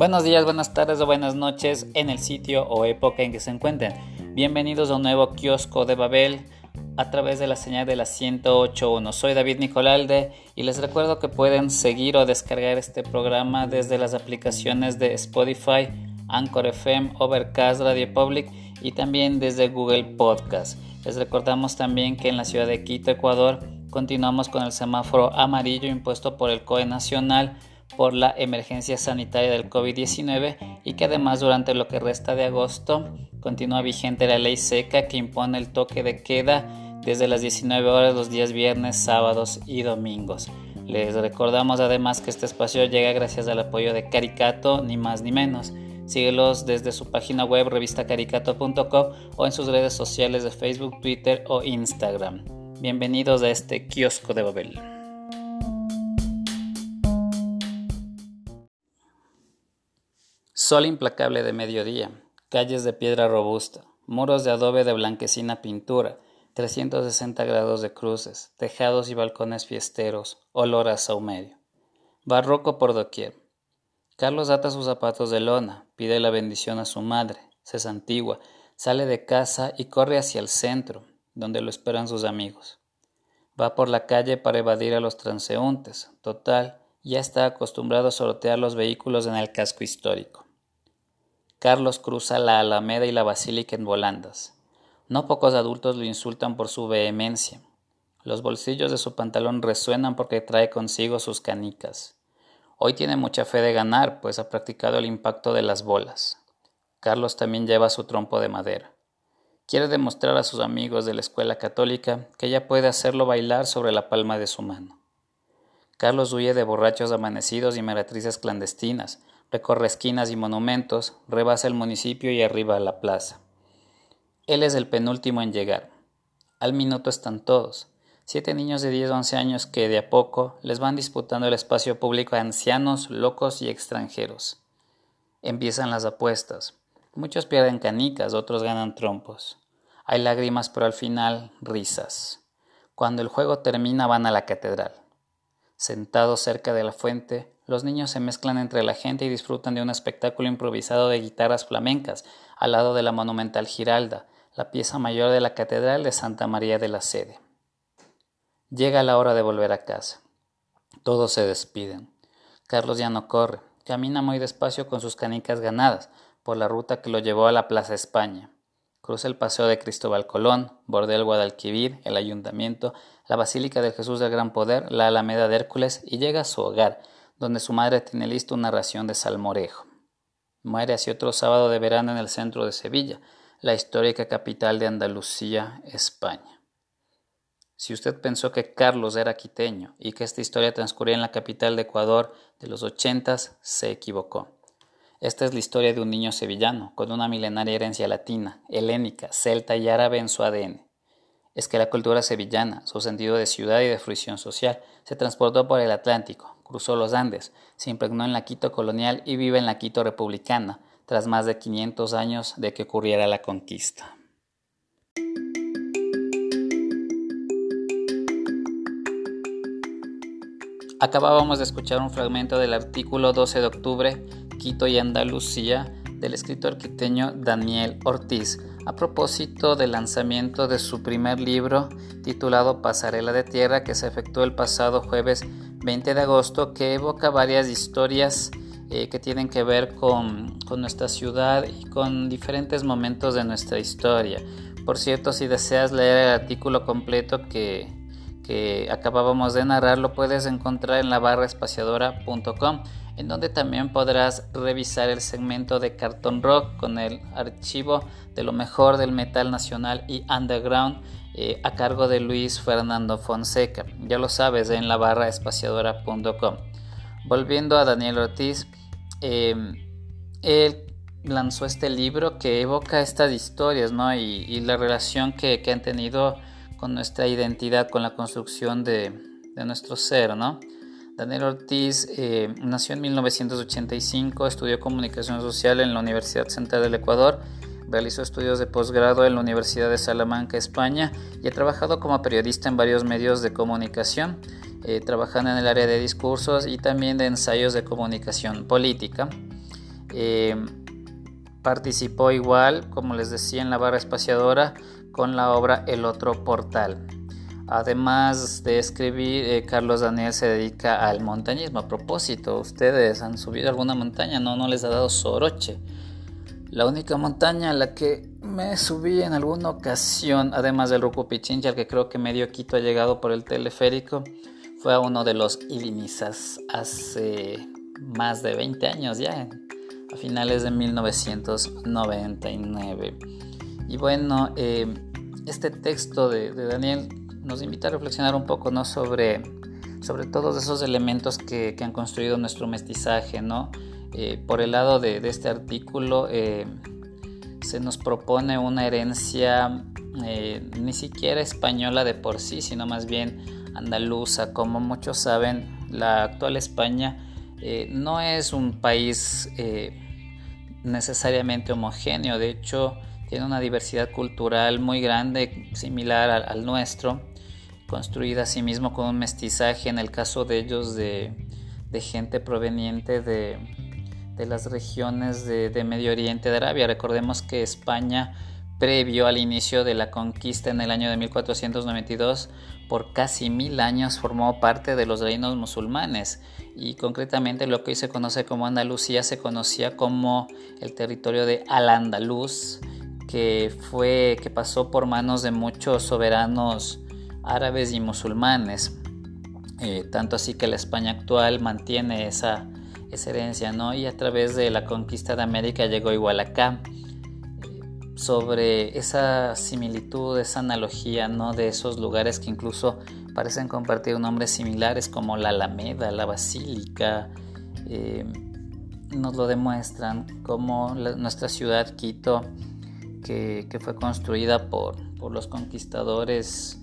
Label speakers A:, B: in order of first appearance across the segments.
A: Buenos días, buenas tardes o buenas noches en el sitio o época en que se encuentren. Bienvenidos a un nuevo kiosco de Babel a través de la señal de la 108.1. Soy David Nicolalde y les recuerdo que pueden seguir o descargar este programa desde las aplicaciones de Spotify, Anchor FM, Overcast, Radio Public y también desde Google Podcast. Les recordamos también que en la ciudad de Quito, Ecuador, continuamos con el semáforo amarillo impuesto por el COE Nacional por la emergencia sanitaria del COVID-19 y que además durante lo que resta de agosto continúa vigente la ley seca que impone el toque de queda desde las 19 horas los días viernes, sábados y domingos. Les recordamos además que este espacio llega gracias al apoyo de Caricato, ni más ni menos. Síguelos desde su página web revistacaricato.com o en sus redes sociales de Facebook, Twitter o Instagram. Bienvenidos a este kiosco de Babel. Sol implacable de mediodía, calles de piedra robusta, muros de adobe de blanquecina pintura, 360 grados de cruces, tejados y balcones fiesteros, olor a saumerio. Barroco por doquier. Carlos ata sus zapatos de lona, pide la bendición a su madre, se santigua, sale de casa y corre hacia el centro, donde lo esperan sus amigos. Va por la calle para evadir a los transeúntes. Total, ya está acostumbrado a sortear los vehículos en el casco histórico. Carlos cruza la Alameda y la Basílica en volandas. No pocos adultos lo insultan por su vehemencia. Los bolsillos de su pantalón resuenan porque trae consigo sus canicas. Hoy tiene mucha fe de ganar, pues ha practicado el impacto de las bolas. Carlos también lleva su trompo de madera. Quiere demostrar a sus amigos de la escuela católica que ya puede hacerlo bailar sobre la palma de su mano. Carlos huye de borrachos amanecidos y meretrices clandestinas, recorre esquinas y monumentos, rebasa el municipio y arriba a la plaza. Él es el penúltimo en llegar. Al minuto están todos, siete niños de 10 o 11 años que de a poco les van disputando el espacio público a ancianos, locos y extranjeros. Empiezan las apuestas. Muchos pierden canicas, otros ganan trompos. Hay lágrimas, pero al final risas. Cuando el juego termina van a la catedral. Sentados cerca de la fuente, los niños se mezclan entre la gente y disfrutan de un espectáculo improvisado de guitarras flamencas al lado de la monumental Giralda, la pieza mayor de la Catedral de Santa María de la Sede. Llega la hora de volver a casa. Todos se despiden. Carlos ya no corre, camina muy despacio con sus canicas ganadas por la ruta que lo llevó a la Plaza España. Cruza el Paseo de Cristóbal Colón, bordea Guadalquivir, el Ayuntamiento, la Basílica del Jesús del Gran Poder, la Alameda de Hércules y llega a su hogar, donde su madre tiene listo una ración de salmorejo. Muere así otro sábado de verano en el centro de Sevilla, la histórica capital de Andalucía, España. Si usted pensó que Carlos era quiteño y que esta historia transcurría en la capital de Ecuador de los ochentas, se equivocó. Esta es la historia de un niño sevillano, con una milenaria herencia latina, helénica, celta y árabe en su ADN. Es que la cultura sevillana, su sentido de ciudad y de fruición social, se transportó por el Atlántico, cruzó los Andes, se impregnó en la Quito colonial y vive en la Quito republicana, tras más de 500 años de que ocurriera la conquista. Acabábamos de escuchar un fragmento del artículo 12 de octubre, Quito y Andalucía, del escritor quiteño Daniel Ortiz, a propósito del lanzamiento de su primer libro titulado Pasarela de Tierra que se efectuó el pasado jueves 20 de agosto que evoca varias historias eh, que tienen que ver con, nuestra ciudad y con diferentes momentos de nuestra historia. Por cierto, si deseas leer el artículo completo que, que acabábamos de narrar, lo puedes encontrar en la barra espaciadora.com, en donde también podrás revisar el segmento de Carton Rock con el archivo de lo mejor del metal nacional y underground eh, a cargo de Luis Fernando Fonseca. Ya lo sabes en la barra espaciadora.com. Volviendo a Daniel Ortiz, eh, él lanzó este libro que evoca estas historias ¿no? y, la relación que, han tenido con nuestra identidad, con la construcción de, nuestro ser. ¿no? Daniel Ortiz eh, nació en 1985, estudió comunicación social en la Universidad Central del Ecuador Realizó estudios de posgrado en la Universidad de Salamanca, España, y ha trabajado como periodista en varios medios de comunicación. eh, trabajando en el área de discursos y también de ensayos de comunicación política. Eh, participó igual, como les decía, en la barra espaciadora con la obra El otro portal. Además de escribir, eh, Carlos Daniel se dedica al montañismo. A propósito, ¿ustedes han subido alguna montaña? No, no les ha dado soroche. La única montaña a la que me subí en alguna ocasión, además del Rucu Pichincha, que creo que medio Quito ha llegado por el teleférico, fue a uno de los Ilinizas hace más de 20 años ya, a finales de 1999. Y bueno, eh, este texto de, de Daniel nos invita a reflexionar un poco ¿no? sobre, sobre todos esos elementos que, han construido nuestro mestizaje. ¿no? Eh, por el lado de, este artículo eh, se nos propone una herencia eh, ni siquiera española de por sí, sino más bien andaluza. Como muchos saben, la actual España no es un país necesariamente homogéneo, de hecho tiene una diversidad cultural muy grande, similar al nuestro construida asimismo con un mestizaje, en el caso de ellos de, gente proveniente de, las regiones de, Medio Oriente de Arabia. Recordemos que España, previo al inicio de la conquista en el año de 1492, por casi mil años formó parte de los reinos musulmanes y concretamente lo que hoy se conoce como Andalucía se conocía como el territorio de Al-Andalus que que pasó por manos de muchos soberanos árabes y musulmanes. Eh, tanto así que la España actual mantiene esa, herencia, ¿no? Y a través de la conquista de América llegó igual acá. Eh, sobre esa similitud, esa analogía, ¿no? De esos lugares que incluso parecen compartir nombres similares como la Alameda, la Basílica, eh, nos lo demuestran, como nuestra ciudad Quito, que, fue construida por, por los conquistadores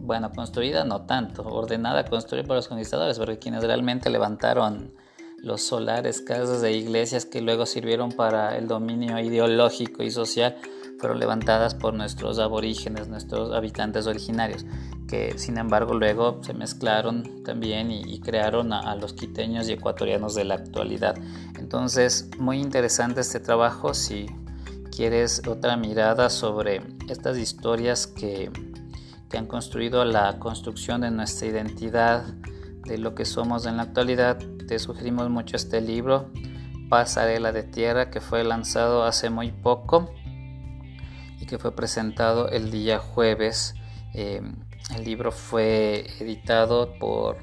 A: bueno, construida no tanto, ordenada, construida por los conquistadores, porque quienes realmente levantaron los solares, casas e iglesias que luego sirvieron para el dominio ideológico y social, fueron levantadas por nuestros aborígenes, nuestros habitantes originarios, que sin embargo luego se mezclaron también y, crearon a, a, los quiteños y ecuatorianos de la actualidad. Entonces, muy interesante este trabajo si quieres otra mirada sobre estas historias que han construido la construcción de nuestra identidad, de lo que somos en la actualidad, te sugerimos mucho este libro, Pasarela de Tierra, que fue lanzado hace muy poco y que fue presentado el día jueves. Eh, el libro fue editado por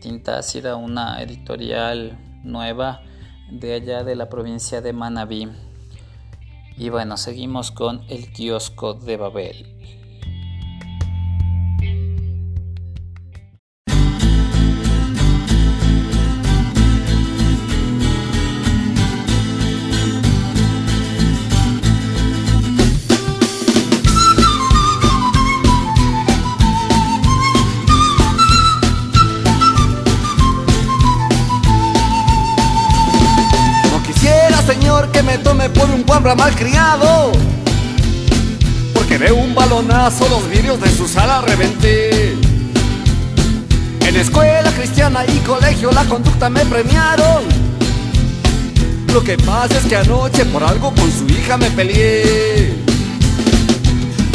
A: Tinta Ácida, una editorial nueva de allá de la provincia de Manabí. Y bueno, seguimos con el kiosco de Babel.
B: Mal criado Porque de un balonazo los vidrios de su sala reventé. En escuela cristiana y colegio la conducta me premiaron. Lo que pasa es que anoche por algo con su hija me peleé.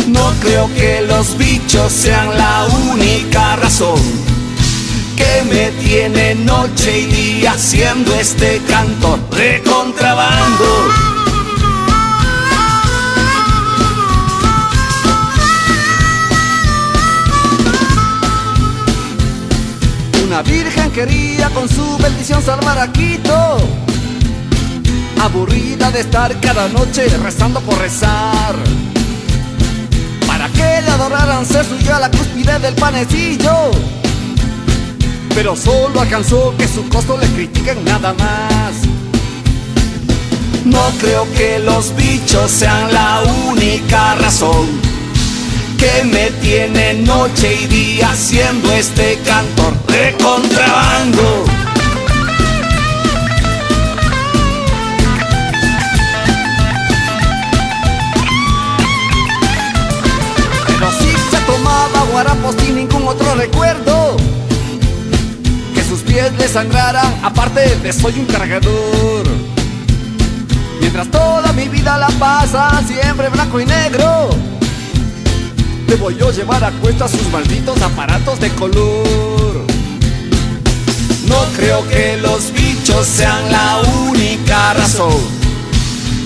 B: No creo que los bichos sean la única razón que me tiene noche y día haciendo este canto de contrabando. Quería con su bendición salvar a Quito. Aburrida de estar cada noche rezando por rezar. Para que le adoraran se subió a la cúspide del panecillo. Pero solo alcanzó que su costo le critiquen nada más. No creo que los bichos sean la única razón que me tiene noche y día haciendo este cantor de contrabando. Otro recuerdo. Que sus pies le sangraran, aparte de soy un cargador. Mientras toda mi vida la pasa siempre blanco y negro. Debo yo llevar a cuesta sus malditos aparatos de color. No creo que los bichos sean la única razón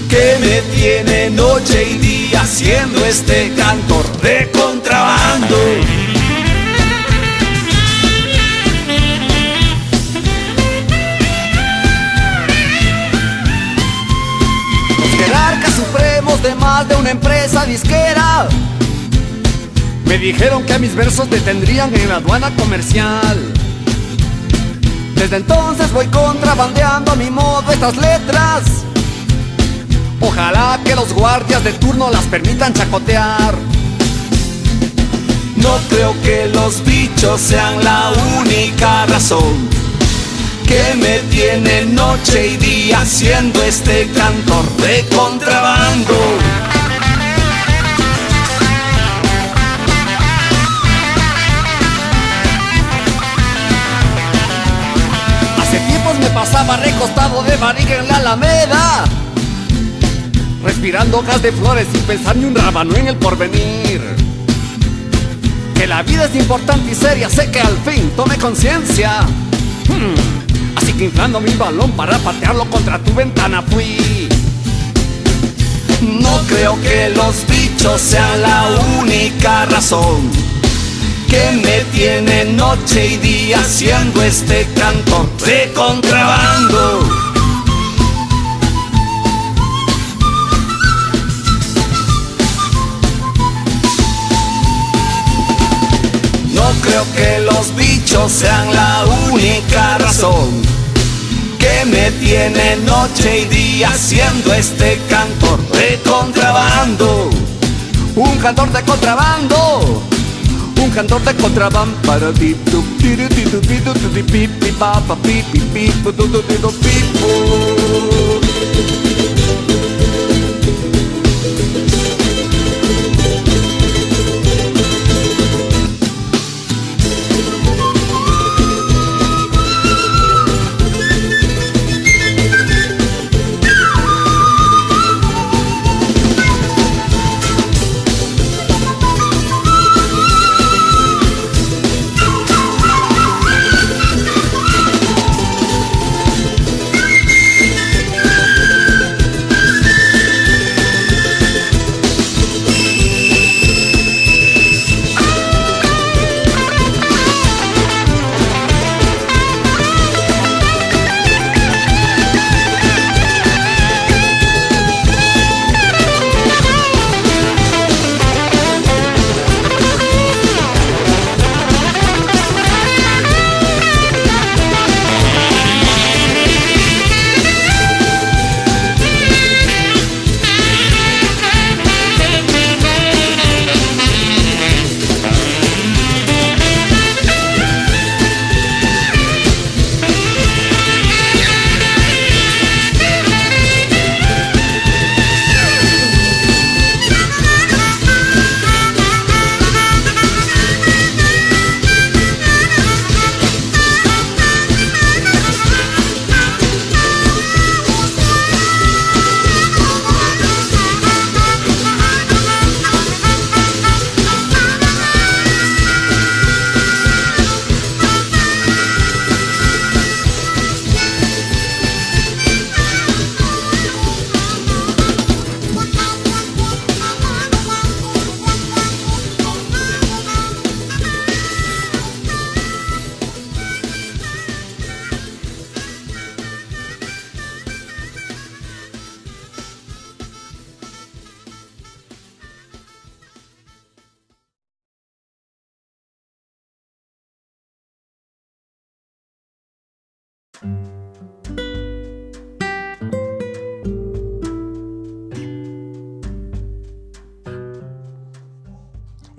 B: que me tiene noche y día haciendo este cantor de contrabando. De una empresa disquera me dijeron que a mis versos detendrían en la aduana comercial. Desde entonces voy contrabandeando a mi modo estas letras Ojalá que los guardias de turno las permitan chacotear. No creo que los bichos sean la única razón que me tiene noche y día haciendo este cantor de contrabando. Pasaba recostado de barriga en la alameda respirando hojas de flores sin pensar ni un rábano en el porvenir. Que la vida es importante y seria, sé que al fin tome conciencia. Hmm, así que inflando mi balón para patearlo contra tu ventana fui. No creo que los bichos sean la única razón que me tiene noche y día haciendo este canto de contrabando. creo que los bichos sean la única razón que me tiene noche y día haciendo este cantor de contrabando. Un cantor de contrabando. Un cantor de contrabando para ti. Tu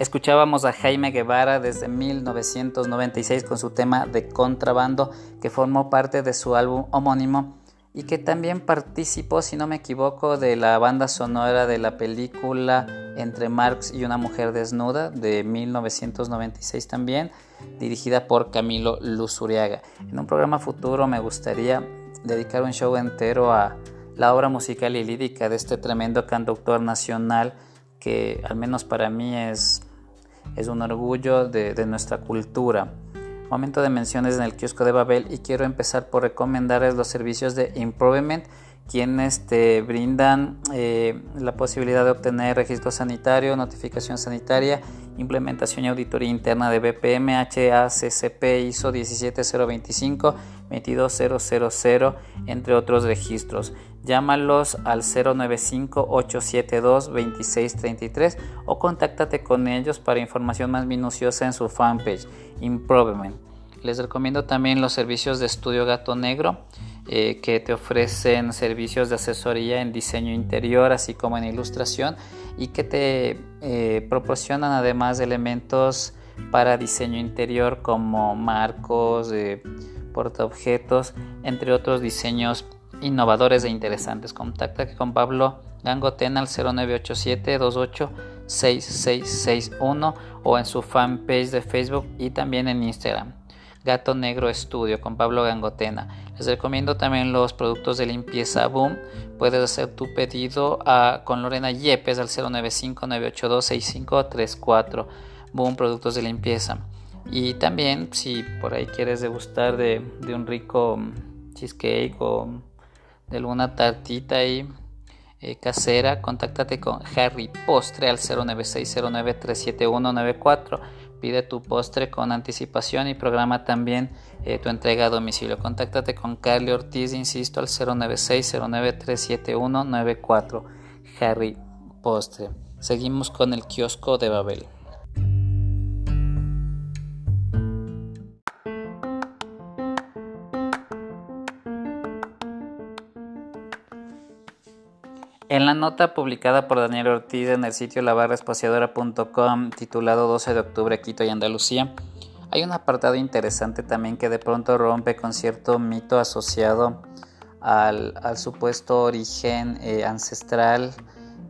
A: Escuchábamos a Jaime Guevara desde 1996 con su tema de contrabando que formó parte de su álbum homónimo y que también participó, si no me equivoco, de la banda sonora de la película Entre Marx y una mujer desnuda de 1996 también, dirigida por Camilo Luzuriaga. En un programa futuro me gustaría dedicar un show entero a la obra musical y lírica de este tremendo conductor nacional que al menos para mí es, es un orgullo de, nuestra cultura. Momento de menciones en el kiosco de Babel y quiero empezar por recomendarles los servicios de Improvement quienes te brindan eh, la posibilidad de obtener registro sanitario, notificación sanitaria, implementación y auditoría interna de BPM, HACCP, ISO 17025, 22000, entre otros registros. Llámalos al 095-872-2633 o contáctate con ellos para información más minuciosa en su fanpage Improvement. Les recomiendo también los servicios de estudio Gato Negro eh, que te ofrecen servicios de asesoría en diseño interior así como en ilustración y que te eh, proporcionan además elementos para diseño interior como marcos, eh, portaobjetos, entre otros diseños innovadores e interesantes. Contacta con Pablo Gangotena al 0987 28 6661 o en su fanpage de Facebook y también en Instagram. Gato Negro Estudio con Pablo Gangotena. Les recomiendo también los productos de limpieza Boom. Puedes hacer tu pedido a, con Lorena Yepes al 095-982-6534. Boom Productos de Limpieza. Y también si por ahí quieres degustar de, de un rico cheesecake o de alguna tartita ahí eh, casera, contáctate con Harry Postre al 09609-37194. Pide tu postre con anticipación y programa también eh, tu entrega a domicilio. Contáctate con Carly Ortiz, insisto, al 09609-37194. Harry Postre. Seguimos con el kiosco de Babel. La nota publicada por Daniel Ortiz en el sitio labarraespaciadora.com titulado 12 de octubre Quito y Andalucía, hay un apartado interesante también que de pronto rompe con cierto mito asociado al, supuesto origen eh, ancestral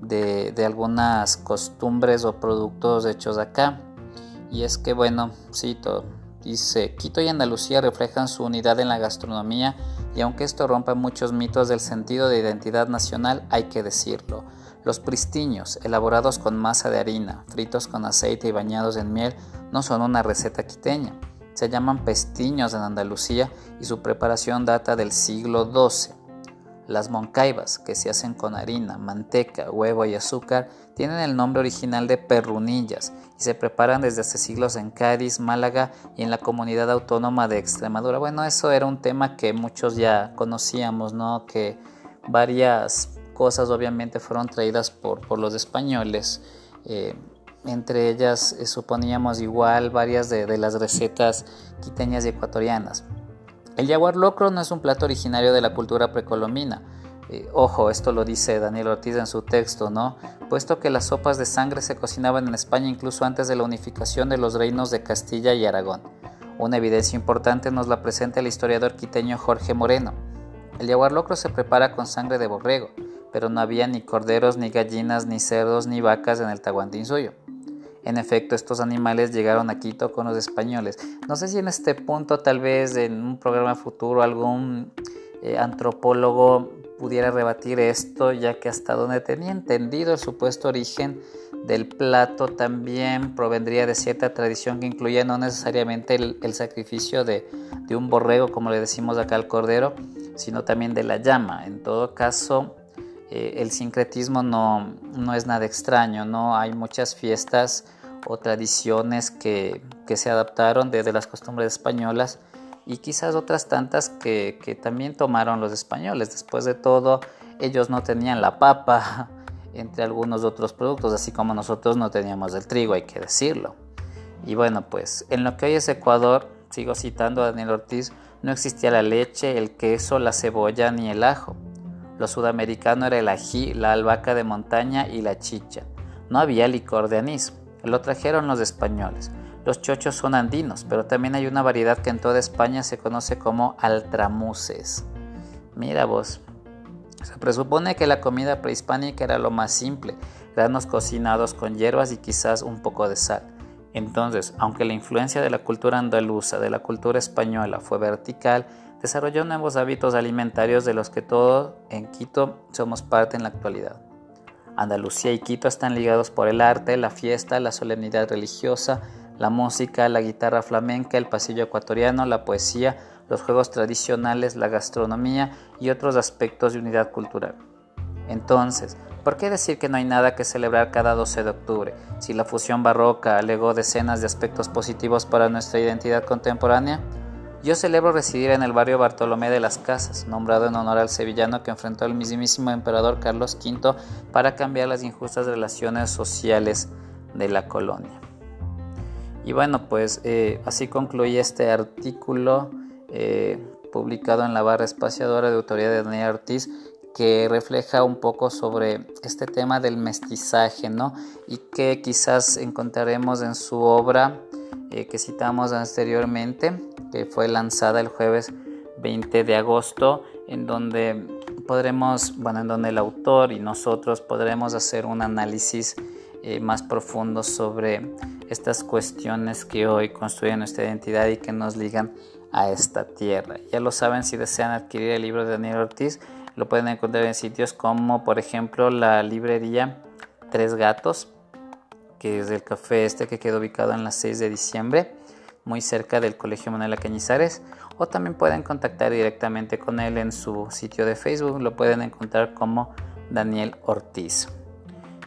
A: de, de, algunas costumbres o productos hechos acá. Y es que, bueno, cito, dice, Quito y Andalucía reflejan su unidad en la gastronomía y aunque esto rompa muchos mitos del sentido de identidad nacional, hay que decirlo. Los pristiños, elaborados con masa de harina, fritos con aceite y bañados en miel, no son una receta quiteña. Se llaman pestiños en Andalucía y su preparación data del siglo XII. Las moncaibas, que se hacen con harina, manteca, huevo y azúcar, tienen el nombre original de perrunillas y se preparan desde hace siglos en Cádiz, Málaga y en la comunidad autónoma de Extremadura. Bueno, eso era un tema que muchos ya conocíamos, ¿no? Que varias cosas obviamente fueron traídas por, los españoles. Eh, entre ellas eh, suponíamos igual varias de, de las recetas quiteñas y ecuatorianas. El jaguar locro no es un plato originario de la cultura precolombina. Eh, ojo, esto lo dice Daniel Ortiz en su texto, ¿no? Puesto que las sopas de sangre se cocinaban en España incluso antes de la unificación de los reinos de Castilla y Aragón. Una evidencia importante nos la presenta el historiador quiteño Jorge Moreno. El jaguar locro se prepara con sangre de borrego, pero no había ni corderos, ni gallinas, ni cerdos, ni vacas en el suyo. En efecto, estos animales llegaron a Quito con los españoles. No sé si en este punto, tal vez en un programa futuro, algún eh, antropólogo pudiera rebatir esto, ya que hasta donde tenía entendido el supuesto origen del plato también provendría de cierta tradición que incluía no necesariamente el, sacrificio de, un borrego, como le decimos acá al cordero, sino también de la llama. En todo caso, eh, el sincretismo no, no, es nada extraño, ¿no? Hay muchas fiestas o tradiciones que, que se adaptaron desde las costumbres españolas y quizás otras tantas que, que, también tomaron los españoles. Después de todo, ellos no tenían la papa entre algunos otros productos, así como nosotros no teníamos el trigo, hay que decirlo. Y bueno, pues en lo que hoy es Ecuador, sigo citando a Daniel Ortiz, no existía la leche, el queso, la cebolla ni el ajo. Lo sudamericano era el ají, la albahaca de montaña y la chicha. No había licor de anís. Lo trajeron los españoles. Los chochos son andinos, pero también hay una variedad que en toda España se conoce como altramuces. Mira vos, se presupone que la comida prehispánica era lo más simple, granos cocinados con hierbas y quizás un poco de sal. Entonces, aunque la influencia de la cultura andaluza, de la cultura española fue vertical, desarrolló nuevos hábitos alimentarios de los que todos en Quito somos parte en la actualidad. Andalucía y Quito están ligados por el arte, la fiesta, la solemnidad religiosa, la música, la guitarra flamenca, el pasillo ecuatoriano, la poesía, los juegos tradicionales, la gastronomía y otros aspectos de unidad cultural. Entonces, ¿por qué decir que no hay nada que celebrar cada 12 de octubre si la fusión barroca alegó decenas de aspectos positivos para nuestra identidad contemporánea? Yo celebro residir en el barrio Bartolomé de las Casas, nombrado en honor al sevillano que enfrentó al mismísimo emperador Carlos V para cambiar las injustas relaciones sociales de la colonia. Y bueno, pues eh, así concluye este artículo eh, publicado en la barra espaciadora de autoridad de Daniel Ortiz que refleja un poco sobre este tema del mestizaje, ¿no? Y que quizás encontraremos en su obra eh, que citamos anteriormente, que fue lanzada el jueves 20 de agosto, en donde podremos, bueno, en donde el autor y nosotros podremos hacer un análisis eh, más profundo sobre estas cuestiones que hoy construyen nuestra identidad y que nos ligan a esta tierra. Ya lo saben, si desean adquirir el libro de Daniel Ortiz, lo pueden encontrar en sitios como, por ejemplo, la librería Tres Gatos, que es del café este que queda ubicado en la 6 de diciembre, muy cerca del Colegio Manuela Cañizares, o también pueden contactar directamente con él en su sitio de Facebook, lo pueden encontrar como Daniel Ortiz.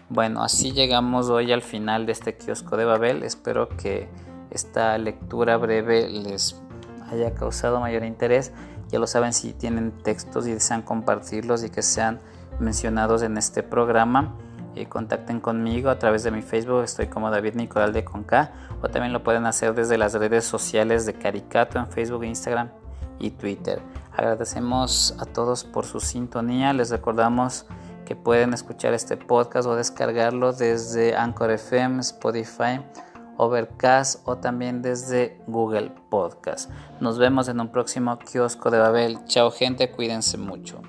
A: Bueno, así llegamos hoy al final de este kiosco de Babel. Espero que esta lectura breve les haya causado mayor interés. Ya lo saben si tienen textos y desean compartirlos y que sean mencionados en este programa. Eh, contacten conmigo a través de mi Facebook, estoy como David Nicolás de Conca, o también lo pueden hacer desde las redes sociales de Caricato en Facebook, Instagram y Twitter. Agradecemos a todos por su sintonía, les recordamos que pueden escuchar este podcast o descargarlo desde Anchor FM, Spotify Overcast o también desde Google Podcast. Nos vemos en un próximo kiosco de Babel. Chao gente, cuídense mucho.